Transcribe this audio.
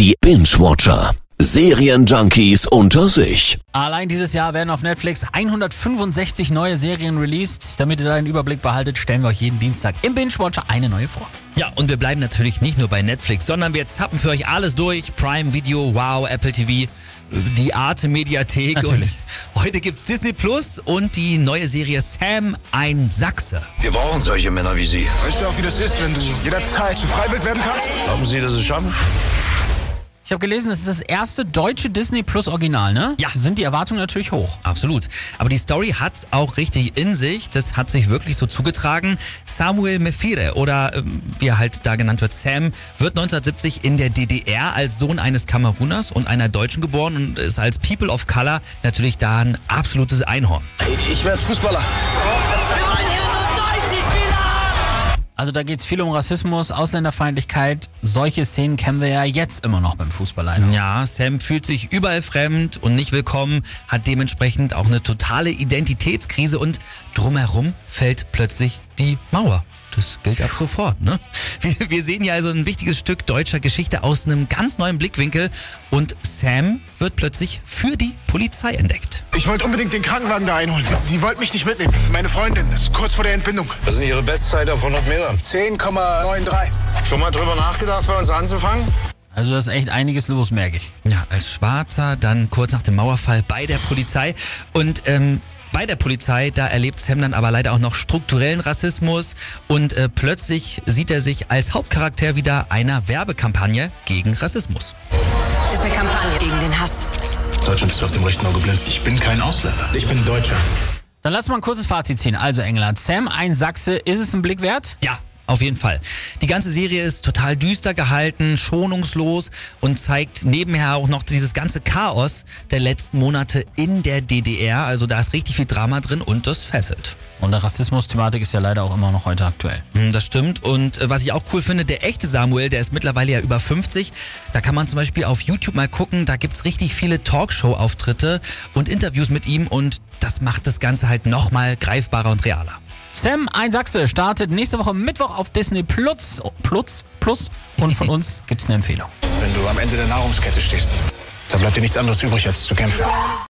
Die Binge-Watcher. Serienjunkies unter sich. Allein dieses Jahr werden auf Netflix 165 neue Serien released. Damit ihr da einen Überblick behaltet, stellen wir euch jeden Dienstag im Binge-Watcher eine neue vor. Ja, und wir bleiben natürlich nicht nur bei Netflix, sondern wir zappen für euch alles durch. Prime Video, Wow, Apple TV, die Arte Mediathek Natürlich. und heute gibt's Disney Plus und die neue Serie Sam, ein Sachse. Wir brauchen solche Männer wie Sie. Weißt du auch, wie das ist, wenn du jederzeit zu Freiwild werden kannst? Glauben Sie, dass Sie es schaffen? Ich habe gelesen, es ist das erste deutsche Disney Plus Original, ne? Ja. Sind die Erwartungen natürlich hoch. Absolut. Aber die Story hat's auch richtig in sich. Das hat sich wirklich so zugetragen. Samuel Mefire oder ähm, wie er halt da genannt wird, Sam, wird 1970 in der DDR als Sohn eines Kameruners und einer Deutschen geboren und ist als People of Color natürlich da ein absolutes Einhorn. Ich werde Fußballer. Also da geht es viel um Rassismus, Ausländerfeindlichkeit. Solche Szenen kennen wir ja jetzt immer noch beim Fußball leider. Ja, Sam fühlt sich überall fremd und nicht willkommen, hat dementsprechend auch eine totale Identitätskrise und drumherum fällt plötzlich die Mauer. Das gilt ab sofort, ne? Wir, wir sehen ja also ein wichtiges Stück deutscher Geschichte aus einem ganz neuen Blickwinkel und Sam wird plötzlich für die Polizei entdeckt. Ich wollte unbedingt den Krankenwagen da einholen. Sie wollten mich nicht mitnehmen. Meine Freundin ist kurz vor der Entbindung. Was denn Ihre Bestzeit auf 100 Metern? 10,93. Schon mal drüber nachgedacht, bei uns anzufangen? Also da ist echt einiges los, merke ich. Ja, als Schwarzer, dann kurz nach dem Mauerfall bei der Polizei. Und ähm, bei der Polizei, da erlebt Sam dann aber leider auch noch strukturellen Rassismus und äh, plötzlich sieht er sich als Hauptcharakter wieder einer Werbekampagne gegen Rassismus. ist eine Kampagne gegen den Hass. Deutschland ist auf dem rechten Auge blind. Ich bin kein Ausländer. Ich bin Deutscher. Dann lass mal ein kurzes Fazit ziehen. Also England, Sam, ein Sachse, ist es ein Blick wert? Ja, auf jeden Fall. Die ganze Serie ist total düster gehalten, schonungslos und zeigt nebenher auch noch dieses ganze Chaos der letzten Monate in der DDR. Also da ist richtig viel Drama drin und das fesselt. Und der Rassismus-Thematik ist ja leider auch immer noch heute aktuell. Mm, Das stimmt. Und äh, was ich auch cool finde, der echte Samuel, der ist mittlerweile ja über 50. Da kann man zum Beispiel auf YouTube mal gucken. Da gibt's richtig viele Talkshow-Auftritte und Interviews mit ihm. Und das macht das Ganze halt nochmal greifbarer und realer. Sam, ein Sachse, startet nächste Woche Mittwoch auf Disney Plus. Plus, Plus. Und von uns gibt's eine Empfehlung. Wenn du am Ende der Nahrungskette stehst, da bleibt dir nichts anderes übrig, als zu kämpfen.